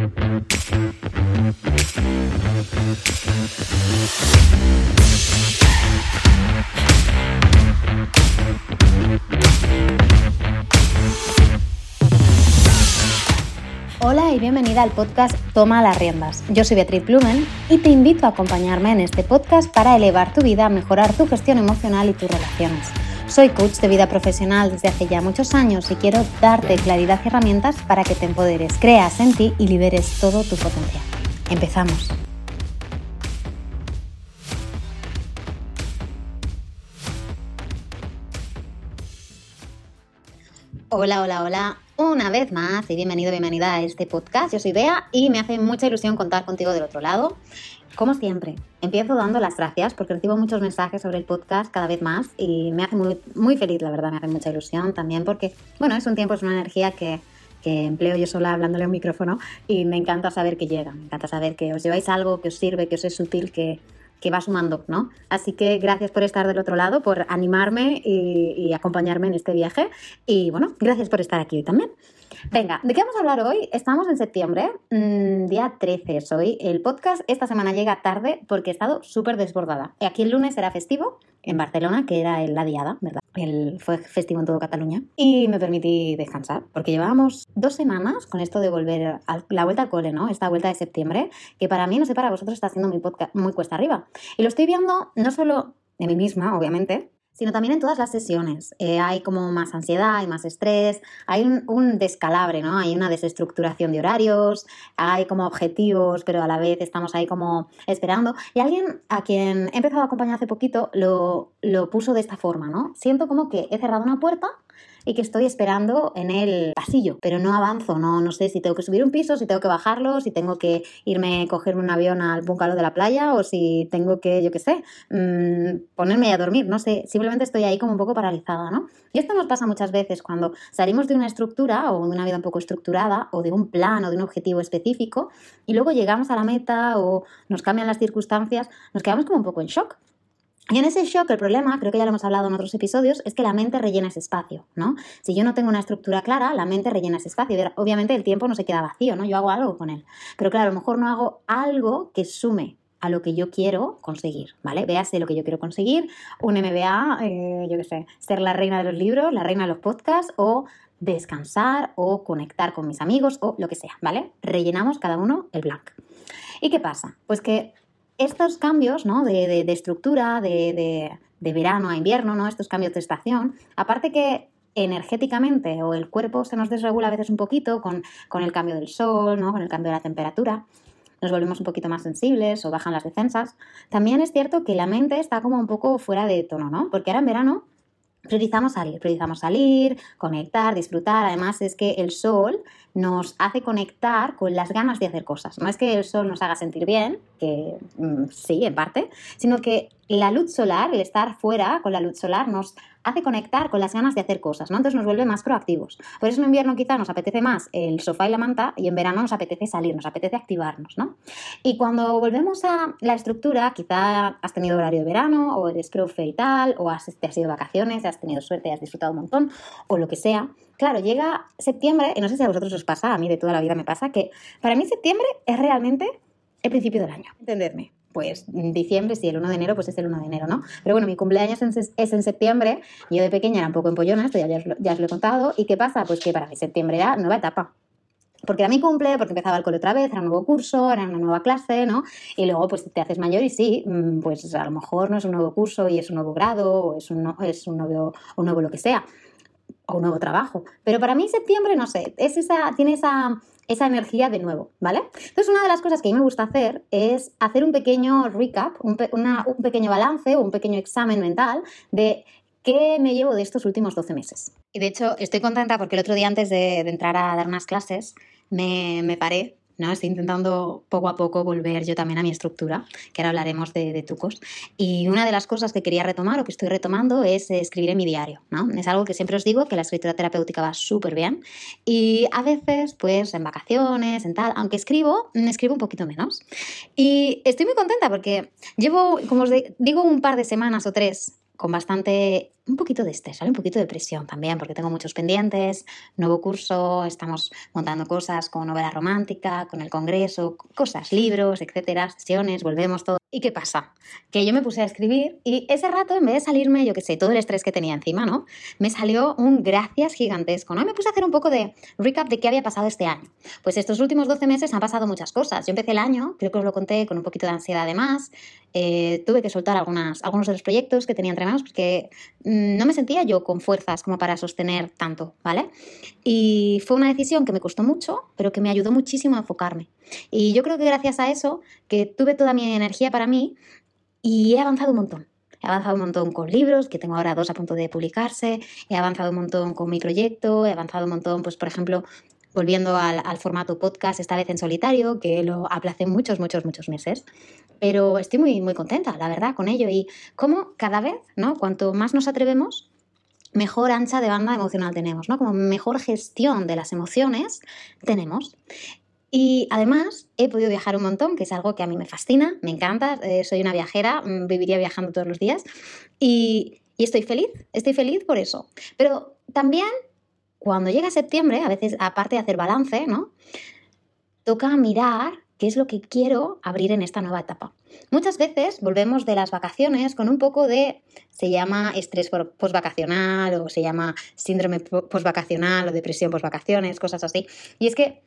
Hola y bienvenida al podcast Toma las riendas. Yo soy Beatriz Blumen y te invito a acompañarme en este podcast para elevar tu vida, mejorar tu gestión emocional y tus relaciones. Soy coach de vida profesional desde hace ya muchos años y quiero darte claridad y herramientas para que te empoderes, creas en ti y liberes todo tu potencial. Empezamos. Hola, hola, hola. Una vez más y bienvenido, bienvenida a este podcast. Yo soy Bea y me hace mucha ilusión contar contigo del otro lado. Como siempre, empiezo dando las gracias porque recibo muchos mensajes sobre el podcast cada vez más y me hace muy, muy feliz, la verdad, me hace mucha ilusión también porque, bueno, es un tiempo, es una energía que, que empleo yo sola hablándole a un micrófono y me encanta saber que llega, me encanta saber que os lleváis algo que os sirve, que os es útil, que, que va sumando, ¿no? Así que gracias por estar del otro lado, por animarme y, acompañarme en este viaje. Y bueno, gracias por estar aquí hoy también. Venga, ¿de qué vamos a hablar hoy? Estamos en septiembre, mm, día 13 es hoy. El podcast esta semana llega tarde porque he estado súper desbordada. Aquí el lunes era festivo en Barcelona, que era la diada, ¿verdad? El, fue festivo en todo Cataluña. Y me permití descansar, porque llevábamos dos semanas con esto de volver a la vuelta al cole, ¿no? Esta vuelta de septiembre, que para mí, no sé, para vosotros está haciendo muy, podcast, muy cuesta arriba. Y lo estoy viendo no solo de mí misma, obviamente, sino también en todas las sesiones. Eh, hay como más ansiedad, hay más estrés, hay un, descalabre, ¿no? Hay una desestructuración de horarios, hay como objetivos, pero a la vez estamos ahí como esperando. Y alguien a quien he empezado a acompañar hace poquito lo, lo puso de esta forma, ¿no? Siento como que he cerrado una puerta y que estoy esperando en el pasillo, pero no avanzo, no, no sé si tengo que subir un piso, si tengo que bajarlo, si tengo que irme, cogerme un avión al bungalow de la playa o si tengo que, yo qué sé, mmm, ponerme a dormir, no sé, simplemente estoy ahí como un poco paralizada, ¿no? Y esto nos pasa muchas veces cuando salimos de una estructura o de una vida un poco estructurada o de un plan o de un objetivo específico y luego llegamos a la meta o nos cambian las circunstancias, nos quedamos como un poco en shock. Y en ese shock el problema, creo que ya lo hemos hablado en otros episodios, es que la mente rellena ese espacio, ¿no? Si yo no tengo una estructura clara, la mente rellena ese espacio. Obviamente el tiempo no se queda vacío, ¿no? Yo hago algo con él. Pero claro, a lo mejor no hago algo que sume a lo que yo quiero conseguir, ¿vale? Véase lo que yo quiero conseguir, un MBA, eh, yo qué sé, ser la reina de los libros, la reina de los podcasts o descansar o conectar con mis amigos o lo que sea, ¿vale? Rellenamos cada uno el blank. ¿Y qué pasa? Pues que estos cambios ¿no? de, estructura, de, verano a invierno, ¿no? estos cambios de estación, aparte que energéticamente o el cuerpo se nos desregula a veces un poquito con, el cambio del sol, ¿no? con el cambio de la temperatura, nos volvemos un poquito más sensibles o bajan las defensas, también es cierto que la mente está como un poco fuera de tono, ¿no? Porque ahora en verano priorizamos salir, priorizamos salir, conectar, disfrutar. Además es que el sol nos hace conectar con las ganas de hacer cosas. No es que el sol nos haga sentir bien, que mm, sí, en parte, sino que la luz solar, el estar fuera con la luz solar, nos hace conectar con las ganas de hacer cosas, ¿no? Entonces nos vuelve más proactivos. Por eso en invierno quizá nos apetece más el sofá y la manta y en verano nos apetece salir, nos apetece activarnos, ¿no? Y cuando volvemos a la estructura, quizá has tenido horario de verano o eres profe y tal, o has, te has ido vacaciones, has tenido suerte has disfrutado un montón, o lo que sea. Claro, llega septiembre, y no sé si a vosotros os pasa, a mí de toda la vida me pasa, que para mí septiembre es realmente el principio del año. Entenderme pues diciembre, si el 1 de enero, pues es el 1 de enero, ¿no? Pero bueno, mi cumpleaños es en septiembre, yo de pequeña era un poco empollona, esto ya, ya, os lo he contado, ¿y qué pasa? Pues que para mí septiembre era nueva etapa. Porque era mi cumple, porque empezaba el cole otra vez, era un nuevo curso, era una nueva clase, ¿no? Y luego pues te haces mayor y sí, mm, pues a lo mejor no es un nuevo curso y es un nuevo grado o es un, es un, nuevo, un nuevo lo que sea o un nuevo trabajo. Pero para mí septiembre, no sé, es esa, tiene esa, esa energía de nuevo, ¿vale? Entonces, una de las cosas que a mí me gusta hacer es hacer un pequeño recap, un, pequeño balance o un pequeño examen mental de ¿Qué me llevo de estos últimos 12 meses? Y de hecho, estoy contenta porque el otro día antes de, de entrar a dar unas clases, me, me, paré ¿no? Estoy intentando poco a poco volver yo también a mi estructura, que ahora hablaremos de, tucos. Y una de las cosas que quería retomar o que estoy retomando es escribir en mi diario, ¿no? Es algo que siempre os digo, que la escritura terapéutica va súper bien. Y a veces, pues en vacaciones, en tal, aunque escribo, escribo un poquito menos. Y estoy muy contenta porque llevo, como os digo, un par de semanas o tres con bastante un poquito de estrés, ¿vale? Un poquito de presión también, porque tengo muchos pendientes, nuevo curso, estamos montando cosas con novela romántica, con el congreso, cosas, libros, etcétera, sesiones, volvemos todo. ¿Y qué pasa? Que yo me puse a escribir y ese rato, en vez de salirme, yo qué sé, todo el estrés que tenía encima, ¿no? Me salió un gracias gigantesco, ¿no? Me puse a hacer un poco de recap de qué había pasado este año. Pues estos últimos 12 meses han pasado muchas cosas. Yo empecé el año, creo que os lo conté, con un poquito de ansiedad además. Eh, tuve que soltar algunas, algunos de los proyectos que tenía entre manos porque no me sentía yo con fuerzas como para sostener tanto, ¿vale? Y fue una decisión que me costó mucho, pero que me ayudó muchísimo a enfocarme. Y yo creo que gracias a eso, que tuve toda mi energía para mí y he avanzado un montón. He avanzado un montón con libros, que tengo ahora dos a punto de publicarse, he avanzado un montón con mi proyecto, he avanzado un montón, pues por ejemplo, volviendo al, al, formato podcast, esta vez en solitario, que lo aplacé muchos, muchos, muchos meses. Pero estoy muy, muy contenta, la verdad, con ello. Y como cada vez, ¿no? Cuanto más nos atrevemos, mejor ancha de banda emocional tenemos, ¿no? Como mejor gestión de las emociones tenemos. Y además he podido viajar un montón, que es algo que a mí me fascina, me encanta, eh, soy una viajera, mm, viviría viajando todos los días y, y estoy feliz, estoy feliz por eso. Pero también cuando llega septiembre, a veces aparte de hacer balance, ¿no? Toca mirar qué es lo que quiero abrir en esta nueva etapa. Muchas veces volvemos de las vacaciones con un poco de, se llama estrés postvacacional o se llama síndrome postvacacional o depresión postvacaciones, cosas así. Y es que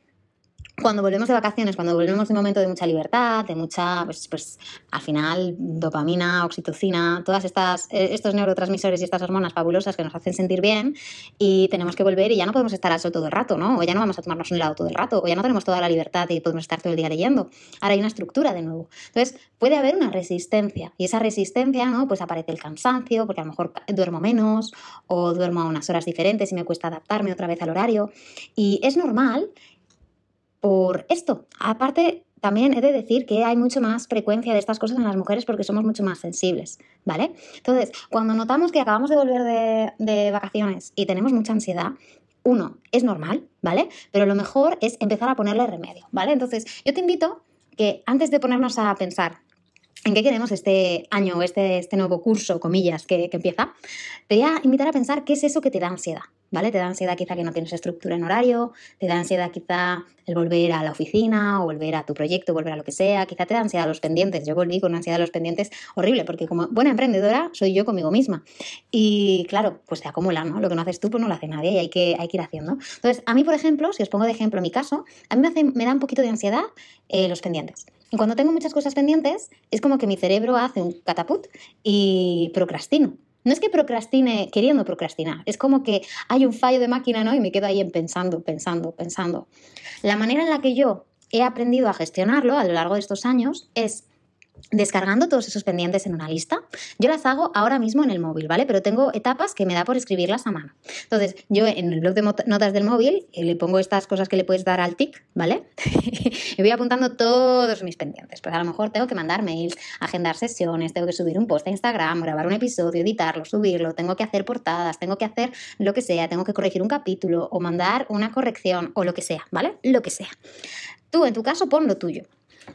cuando volvemos de vacaciones, cuando volvemos de un momento de mucha libertad, de mucha, pues, pues al final, dopamina, oxitocina, todas estas, eh, estos neurotransmisores y estas hormonas fabulosas que nos hacen sentir bien y tenemos que volver y ya no podemos estar al sol todo el rato, ¿no? O ya no vamos a tomarnos un helado todo el rato, o ya no tenemos toda la libertad y podemos estar todo el día leyendo. Ahora hay una estructura de nuevo. Entonces, puede haber una resistencia y esa resistencia, ¿no? Pues aparece el cansancio, porque a lo mejor duermo menos o duermo a unas horas diferentes y me cuesta adaptarme otra vez al horario. Y es normal por esto. Aparte, también he de decir que hay mucho más frecuencia de estas cosas en las mujeres porque somos mucho más sensibles, ¿vale? Entonces, cuando notamos que acabamos de volver de, vacaciones y tenemos mucha ansiedad, uno, es normal, ¿vale? Pero lo mejor es empezar a ponerle remedio, ¿vale? Entonces, yo te invito que antes de ponernos a pensar en qué queremos este año, este, este nuevo curso, comillas, que, que empieza, te voy a invitar a pensar qué es eso que te da ansiedad, ¿vale? Te da ansiedad quizá que no tienes estructura en horario, te da ansiedad quizá el volver a la oficina o volver a tu proyecto, volver a lo que sea, quizá te da ansiedad los pendientes. Yo volví con una ansiedad a los pendientes horrible porque como buena emprendedora soy yo conmigo misma. Y claro, pues te acumula, ¿no? Lo que no haces tú pues no lo hace nadie y hay que, hay que ir haciendo. Entonces, a mí, por ejemplo, si os pongo de ejemplo mi caso, a mí me, da un poquito de ansiedad eh, los pendientes. Y cuando tengo muchas cosas pendientes, es como que mi cerebro hace un catapult y procrastino. No es que procrastine queriendo procrastinar, es como que hay un fallo de máquina, ¿no? Y me quedo ahí pensando, pensando, pensando. La manera en la que yo he aprendido a gestionarlo a lo largo de estos años es descargando todos esos pendientes en una lista. Yo las hago ahora mismo en el móvil, ¿vale? Pero tengo etapas que me da por escribirlas a mano. Entonces, yo en el blog de notas del móvil eh, le pongo estas cosas que le puedes dar al tic, ¿vale? y voy apuntando todos mis pendientes. Pues a lo mejor tengo que mandar mails, agendar sesiones, tengo que subir un post a Instagram, grabar un episodio, editarlo, subirlo, tengo que hacer portadas, tengo que hacer lo que sea, tengo que corregir un capítulo o mandar una corrección o lo que sea, ¿vale? Lo que sea. Tú, en tu caso, pon lo tuyo.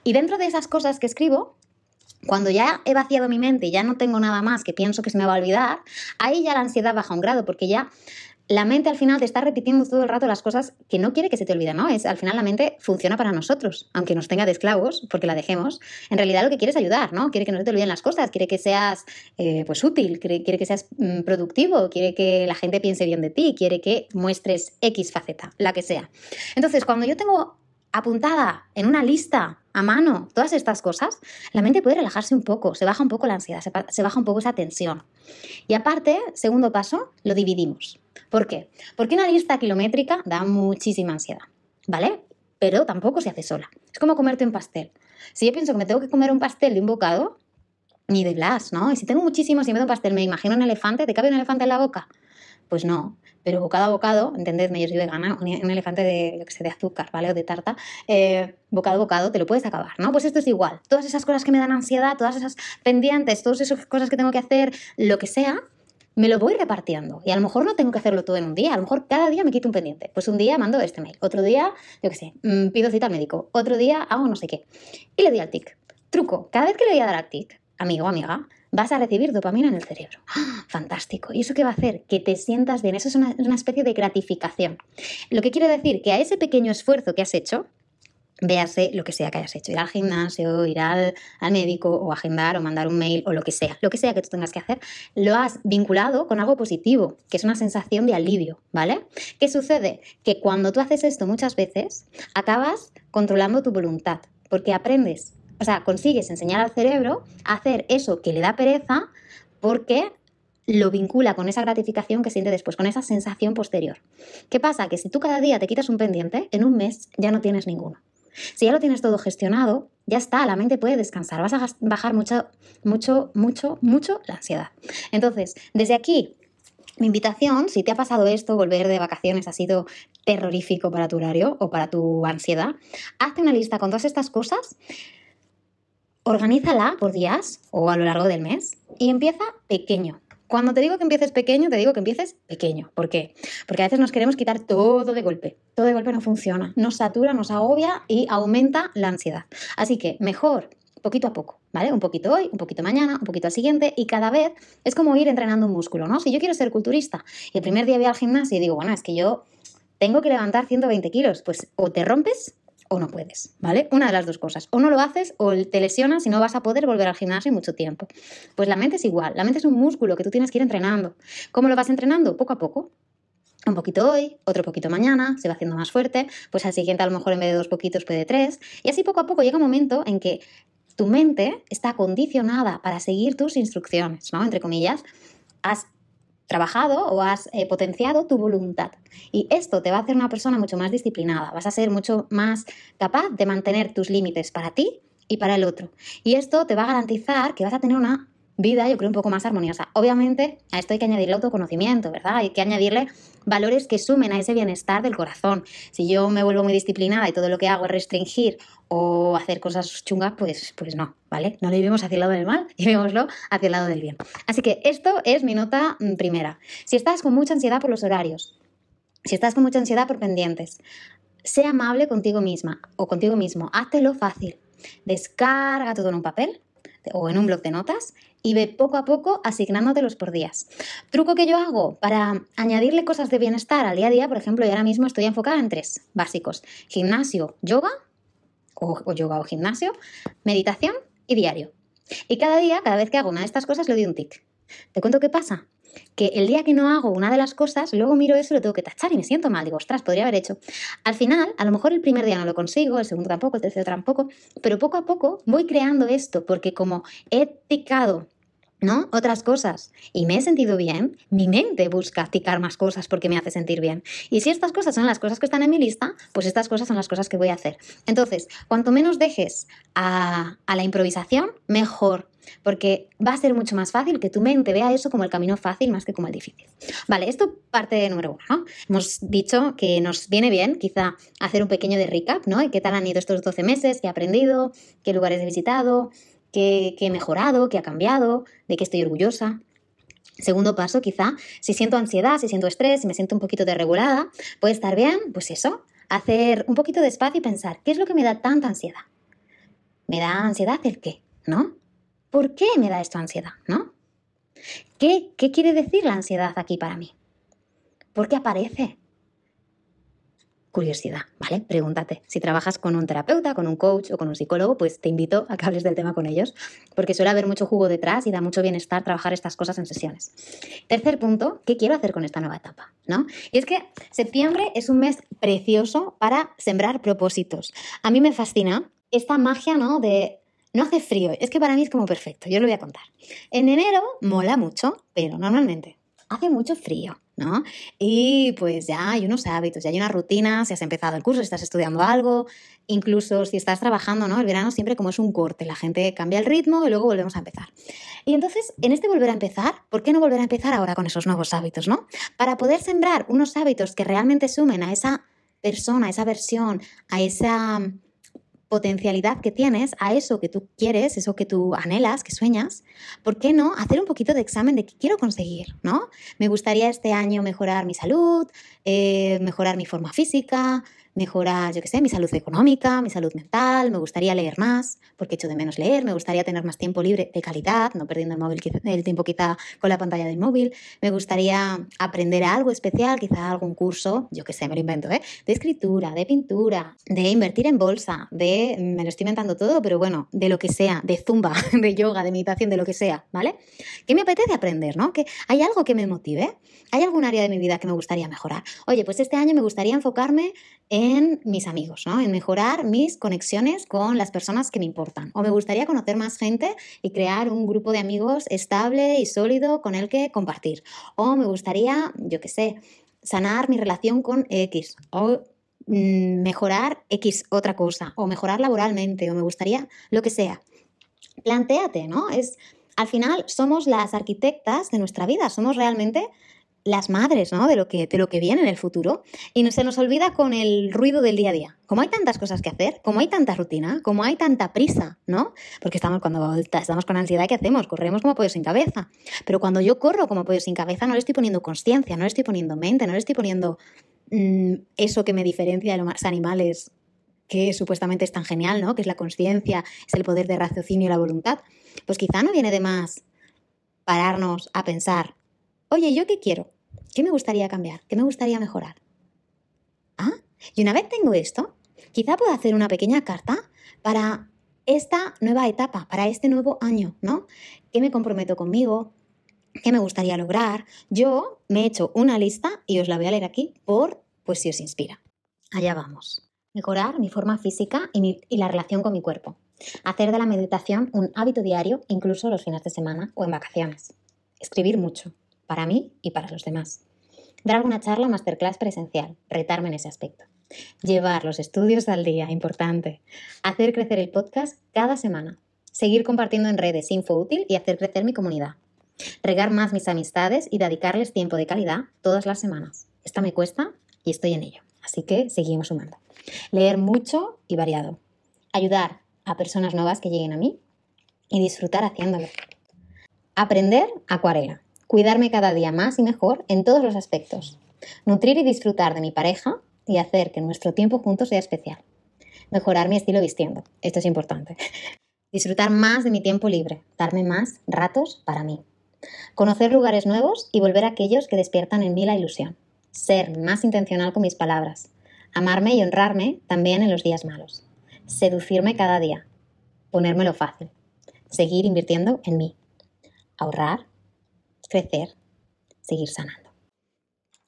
Y dentro de esas cosas que escribo, cuando ya he vaciado mi mente y ya no tengo nada más que pienso que se me va a olvidar, ahí ya la ansiedad baja un grado, porque ya la mente al final te está repitiendo todo el rato las cosas que no quiere que se te olviden, ¿no? Es, al final la mente funciona para nosotros, aunque nos tenga de esclavos, porque la dejemos. En realidad lo que quiere es ayudar, ¿no? Quiere que no se te olviden las cosas, quiere que seas eh, pues útil, quiere, que seas mm, productivo, quiere que la gente piense bien de ti, quiere que muestres X faceta, la que sea. Entonces, cuando yo tengo apuntada en una lista a mano todas estas cosas, la mente puede relajarse un poco, se baja un poco la ansiedad, se, baja un poco esa tensión. Y aparte, segundo paso, lo dividimos. ¿Por qué? Porque una lista kilométrica da muchísima ansiedad, ¿vale? Pero tampoco se hace sola. Es como comerte un pastel. Si yo pienso que me tengo que comer un pastel de un bocado, ni de blas, ¿no? Y si tengo muchísimo, si me doy un pastel, me imagino un elefante, ¿te cabe un elefante en la boca? Pues no, pero bocado a bocado, entendedme, yo soy vegana, un, un elefante de, yo que sé, de azúcar, ¿vale? O de tarta, eh, bocado a bocado te lo puedes acabar, ¿no? Pues esto es igual. Todas esas cosas que me dan ansiedad, todas esas pendientes, todas esas cosas que tengo que hacer, lo que sea, me lo voy repartiendo. Y a lo mejor no tengo que hacerlo todo en un día, a lo mejor cada día me quito un pendiente. Pues un día mando este mail, otro día, yo qué sé, mm, pido cita al médico, otro día hago no sé qué. Y le doy al tic. Truco, cada vez que le voy a dar al tic, amigo amiga, vas a recibir dopamina en el cerebro. ¡Ah! Fantástico. ¿Y eso qué va a hacer? Que te sientas bien. Eso es una, una especie de gratificación. Lo que quiere decir que a ese pequeño esfuerzo que has hecho, véase lo que sea que hayas hecho, ir al gimnasio, ir al, médico o agendar o mandar un mail o lo que sea, lo que sea que tú tengas que hacer, lo has vinculado con algo positivo, que es una sensación de alivio, ¿vale? ¿Qué sucede? Que cuando tú haces esto muchas veces, acabas controlando tu voluntad, porque aprendes, o sea, consigues enseñar al cerebro a hacer eso que le da pereza porque lo vincula con esa gratificación que siente después, con esa sensación posterior. ¿Qué pasa? Que si tú cada día te quitas un pendiente, en un mes ya no tienes ninguno. Si ya lo tienes todo gestionado, ya está, la mente puede descansar, vas a bajar mucho, mucho, mucho, mucho la ansiedad. Entonces, desde aquí, mi invitación, si te ha pasado esto, volver de vacaciones ha sido terrorífico para tu horario o para tu ansiedad, hazte una lista con todas estas cosas, organízala por días o a lo largo del mes y empieza pequeño. Cuando te digo que empieces pequeño, te digo que empieces pequeño. ¿Por qué? Porque a veces nos queremos quitar todo de golpe. Todo de golpe no funciona. Nos satura, nos agobia y aumenta la ansiedad. Así que mejor poquito a poco, ¿vale? Un poquito hoy, un poquito mañana, un poquito al siguiente y cada vez es como ir entrenando un músculo, ¿no? Si yo quiero ser culturista y el primer día voy al gimnasio y digo, bueno, es que yo tengo que levantar 120 kilos, pues o te rompes o no puedes, ¿vale? Una de las dos cosas. O no lo haces o te lesionas y no vas a poder volver al gimnasio en mucho tiempo. Pues la mente es igual. La mente es un músculo que tú tienes que ir entrenando. ¿Cómo lo vas entrenando? Poco a poco. Un poquito hoy, otro poquito mañana, se va haciendo más fuerte, pues al siguiente a lo mejor en vez de dos poquitos puede tres. Y así poco a poco llega un momento en que tu mente está condicionada para seguir tus instrucciones, ¿no? Entre comillas, has trabajado o has eh, potenciado tu voluntad. Y esto te va a hacer una persona mucho más disciplinada, vas a ser mucho más capaz de mantener tus límites para ti y para el otro. Y esto te va a garantizar que vas a tener una vida, yo creo, un poco más armoniosa. Obviamente, a esto hay que añadirle autoconocimiento, ¿verdad? Hay que añadirle valores que sumen a ese bienestar del corazón. Si yo me vuelvo muy disciplinada y todo lo que hago es restringir o hacer cosas chungas, pues, pues no, ¿vale? No lo llevemos hacia el lado del mal, llevémoslo hacia el lado del bien. Así que esto es mi nota mm, primera. Si estás con mucha ansiedad por los horarios, si estás con mucha ansiedad por pendientes, sé amable contigo misma o contigo mismo, háztelo fácil. Descarga todo en un papel o en un blog de notas y ve poco a poco asignándotelos por días. Truco que yo hago para añadirle cosas de bienestar al día a día, por ejemplo, y ahora mismo estoy enfocada en tres básicos. Gimnasio, yoga o, yoga o gimnasio, meditación y diario. Y cada día, cada vez que hago una de estas cosas, le doy un tic. ¿Te cuento qué pasa? Que el día que no hago una de las cosas, luego miro eso y lo tengo que tachar y me siento mal. Digo, ostras, podría haber hecho. Al final, a lo mejor el primer día no lo consigo, el segundo tampoco, el tercero tampoco, pero poco a poco voy creando esto porque como he ticado ¿no? Otras cosas. Y me he sentido bien, mi mente busca ticar más cosas porque me hace sentir bien. Y si estas cosas son las cosas que están en mi lista, pues estas cosas son las cosas que voy a hacer. Entonces, cuanto menos dejes a, la improvisación, mejor. Porque va a ser mucho más fácil que tu mente vea eso como el camino fácil más que como el difícil. Vale, esto parte de número uno. Hemos dicho que nos viene bien quizá hacer un pequeño de recap, ¿no? ¿Qué tal han ido estos 12 meses? ¿Qué he aprendido? ¿Qué lugares he visitado? qué, he mejorado, qué ha cambiado, de qué estoy orgullosa. Segundo paso, quizá, si siento ansiedad, si siento estrés, si me siento un poquito desregulada, puede estar bien, pues eso, hacer un poquito de espacio y pensar, ¿qué es lo que me da tanta ansiedad? ¿Me da ansiedad el qué? ¿No? ¿Por qué me da esto ansiedad? ¿No? ¿Qué, qué quiere decir la ansiedad aquí para mí? ¿Por qué aparece? curiosidad, ¿vale? Pregúntate. Si trabajas con un terapeuta, con un coach o con un psicólogo, pues te invito a que hables del tema con ellos, porque suele haber mucho jugo detrás y da mucho bienestar trabajar estas cosas en sesiones. Tercer punto, ¿qué quiero hacer con esta nueva etapa? ¿No? Y es que septiembre es un mes precioso para sembrar propósitos. A mí me fascina esta magia, ¿no? De no hace frío, es que para mí es como perfecto, yo lo voy a contar. En enero mola mucho, pero normalmente hace mucho frío, ¿no? Y pues ya hay unos hábitos, ya hay una rutina, si has empezado el curso, si estás estudiando algo, incluso si estás trabajando, ¿no? El verano siempre como es un corte, la gente cambia el ritmo y luego volvemos a empezar. Y entonces, en este volver a empezar, ¿por qué no volver a empezar ahora con esos nuevos hábitos, ¿no? Para poder sembrar unos hábitos que realmente sumen a esa persona, a esa versión, a esa potencialidad que tienes a eso que tú quieres, eso que tú anhelas, que sueñas, ¿por qué no hacer un poquito de examen de qué quiero conseguir? ¿no? Me gustaría este año mejorar mi salud, eh, mejorar mi forma física, mejorar, yo qué sé, mi salud económica, mi salud mental, me gustaría leer más, porque echo de menos leer, me gustaría tener más tiempo libre de calidad, no perdiendo el, móvil, el tiempo quizá con la pantalla del móvil, me gustaría aprender algo especial, quizá algún curso, yo que sé, me lo invento, ¿eh? de escritura, de pintura, de invertir en bolsa, de, me lo estoy inventando todo, pero bueno, de lo que sea, de zumba, de yoga, de meditación, de lo que sea, ¿vale? ¿Qué me apetece aprender, no? Que hay algo que me motive, hay algún área de mi vida que me gustaría mejorar. Oye, pues este año me gustaría enfocarme en mis amigos, ¿no? En mejorar mis conexiones con las personas que me importan. O me gustaría conocer más gente y crear un grupo de amigos estable y sólido con el que compartir. O me gustaría, yo qué sé, sanar mi relación con X. O mm, mejorar X otra cosa. O mejorar laboralmente. O me gustaría lo que sea. Plantéate, ¿no? Es, al final somos las arquitectas de nuestra vida. Somos realmente las madres, ¿no? De lo que, de lo que viene en el futuro. Y se nos olvida con el ruido del día a día. Como hay tantas cosas que hacer, como hay tanta rutina, como hay tanta prisa, ¿no? Porque estamos cuando estamos con ansiedad, ¿qué hacemos? Corremos como pollo sin cabeza. Pero cuando yo corro como pollo sin cabeza, no le estoy poniendo conciencia, no le estoy poniendo mente, no le estoy poniendo mm, eso que me diferencia de los animales que supuestamente es tan genial, ¿no? Que es la conciencia, es el poder de raciocinio y la voluntad. Pues quizá no viene de más pararnos a pensar Oye, ¿yo qué quiero? ¿Qué me gustaría cambiar? ¿Qué me gustaría mejorar? Ah, y una vez tengo esto, quizá pueda hacer una pequeña carta para esta nueva etapa, para este nuevo año, ¿no? ¿Qué me comprometo conmigo? ¿Qué me gustaría lograr? Yo me he hecho una lista y os la voy a leer aquí por, pues si os inspira. Allá vamos. Mejorar mi forma física y, y la relación con mi cuerpo. Hacer de la meditación un hábito diario, incluso los fines de semana o en vacaciones. Escribir mucho para mí y para los demás. Dar alguna charla o masterclass presencial, retarme en ese aspecto. Llevar los estudios al día, importante. Hacer crecer el podcast cada semana. Seguir compartiendo en redes info útil y hacer crecer mi comunidad. Regar más mis amistades y dedicarles tiempo de calidad todas las semanas. Esto me cuesta y estoy en ello. Así que seguimos sumando. Leer mucho y variado. Ayudar a personas nuevas que lleguen a mí y disfrutar haciéndolo. Aprender acuarela cuidarme cada día más y mejor en todos los aspectos, nutrir y disfrutar de mi pareja y hacer que nuestro tiempo juntos sea especial. Mejorar mi estilo vistiendo, esto es importante. Disfrutar más de mi tiempo libre, darme más ratos para mí. Conocer lugares nuevos y volver a aquellos que despiertan en mí la ilusión. Ser más intencional con mis palabras. Amarme y honrarme también en los días malos. Seducirme cada día. Ponérmelo fácil. Seguir invirtiendo en mí. Ahorrar crecer, seguir sanando.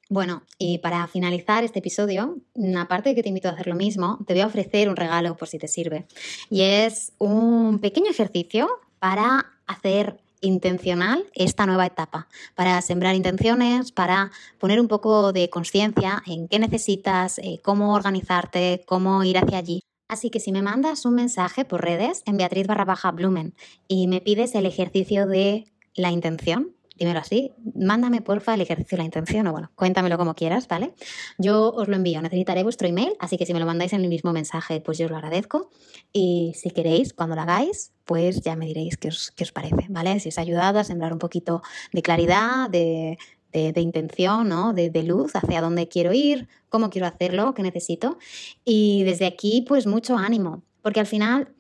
Bueno, y para finalizar este episodio, aparte de que te invito a hacer lo mismo, te voy a ofrecer un regalo por si te sirve. Y es un pequeño ejercicio para hacer intencional esta nueva etapa, para sembrar intenciones, para poner un poco de conciencia en qué necesitas, eh, cómo organizarte, cómo ir hacia allí. Así que si me mandas un mensaje por redes en Beatriz barra baja Blumen y me pides el ejercicio de la intención, dímelo así, mándame porfa el ejercicio la intención o bueno, cuéntamelo como quieras, ¿vale? Yo os lo envío, necesitaré vuestro email, así que si me lo mandáis en el mismo mensaje, pues yo os lo agradezco. Y si queréis, cuando lo hagáis, pues ya me diréis qué os, qué os parece, ¿vale? Si os ha ayudado a sembrar un poquito de claridad, de, de, intención, ¿no? De, luz, hacia dónde quiero ir, cómo quiero hacerlo, qué necesito. Y desde aquí, pues mucho ánimo, porque al final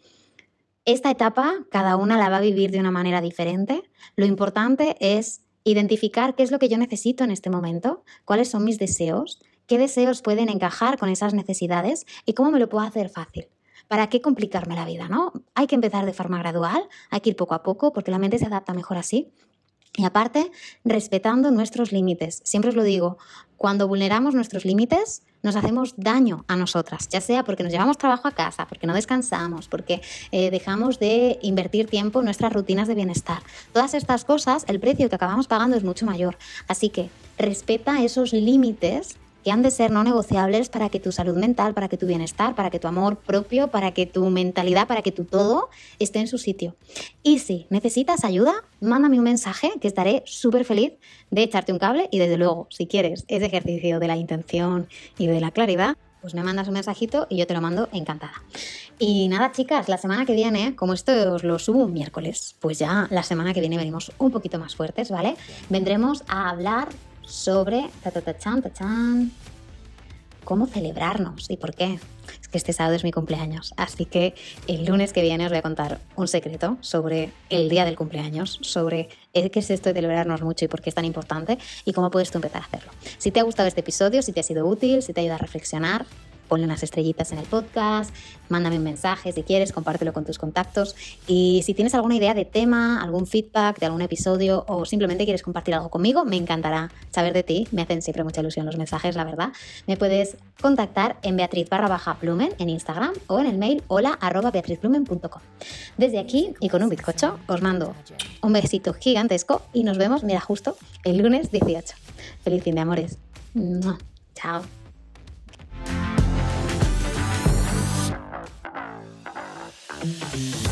esta etapa cada una la va a vivir de una manera diferente. Lo importante es identificar qué es lo que yo necesito en este momento, cuáles son mis deseos, qué deseos pueden encajar con esas necesidades y cómo me lo puedo hacer fácil. ¿Para qué complicarme la vida? ¿no? Hay que empezar de forma gradual, hay que ir poco a poco porque la mente se adapta mejor así. Y aparte, respetando nuestros límites. Siempre os lo digo, cuando vulneramos nuestros límites, nos hacemos daño a nosotras, ya sea porque nos llevamos trabajo a casa, porque no descansamos, porque eh, dejamos de invertir tiempo en nuestras rutinas de bienestar. Todas estas cosas, el precio que acabamos pagando es mucho mayor. Así que respeta esos límites que han de ser no negociables para que tu salud mental, para que tu bienestar, para que tu amor propio, para que tu mentalidad, para que tu todo esté en su sitio. Y si necesitas ayuda, mándame un mensaje que estaré súper feliz de echarte un cable y desde luego, si quieres ese ejercicio de la intención y de la claridad, pues me mandas un mensajito y yo te lo mando encantada. Y nada, chicas, la semana que viene, como esto os lo subo un miércoles, pues ya la semana que viene venimos un poquito más fuertes, ¿vale? Vendremos a hablar sobre cómo celebrarnos y por qué. Es que este sábado es mi cumpleaños, así que el lunes que viene os voy a contar un secreto sobre el día del cumpleaños, sobre qué es esto de celebrarnos mucho y por qué es tan importante y cómo puedes tú empezar a hacerlo. Si te ha gustado este episodio, si te ha sido útil, si te ayuda a reflexionar, ponle unas estrellitas en el podcast, mándame un mensaje si quieres, compártelo con tus contactos. Y si tienes alguna idea de tema, algún feedback de algún episodio o simplemente quieres compartir algo conmigo, me encantará saber de ti. Me hacen siempre mucha ilusión los mensajes, la verdad. Me puedes contactar en Beatriz barra baja Plumen en Instagram o en el mail hola arroba beatrizplumen.com. Desde aquí y con un bizcocho os mando un besito gigantesco y nos vemos, mira, justo el lunes 18. Feliz fin de amores. Chao. Yeah.